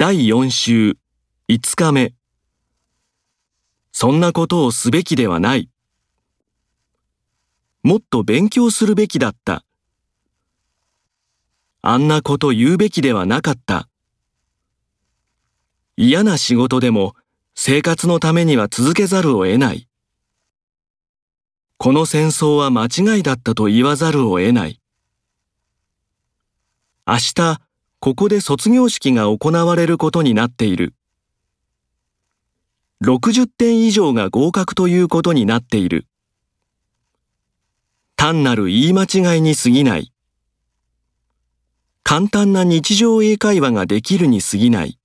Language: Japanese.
第4週5日目そんなことをすべきではない。もっと勉強するべきだった。あんなこと言うべきではなかった。嫌な仕事でも生活のためには続けざるを得ない。この戦争は間違いだったと言わざるを得ない。明日、ここで卒業式が行われることになっている。60点以上が合格ということになっている。単なる言い間違いに過ぎない。簡単な日常英会話ができるに過ぎない。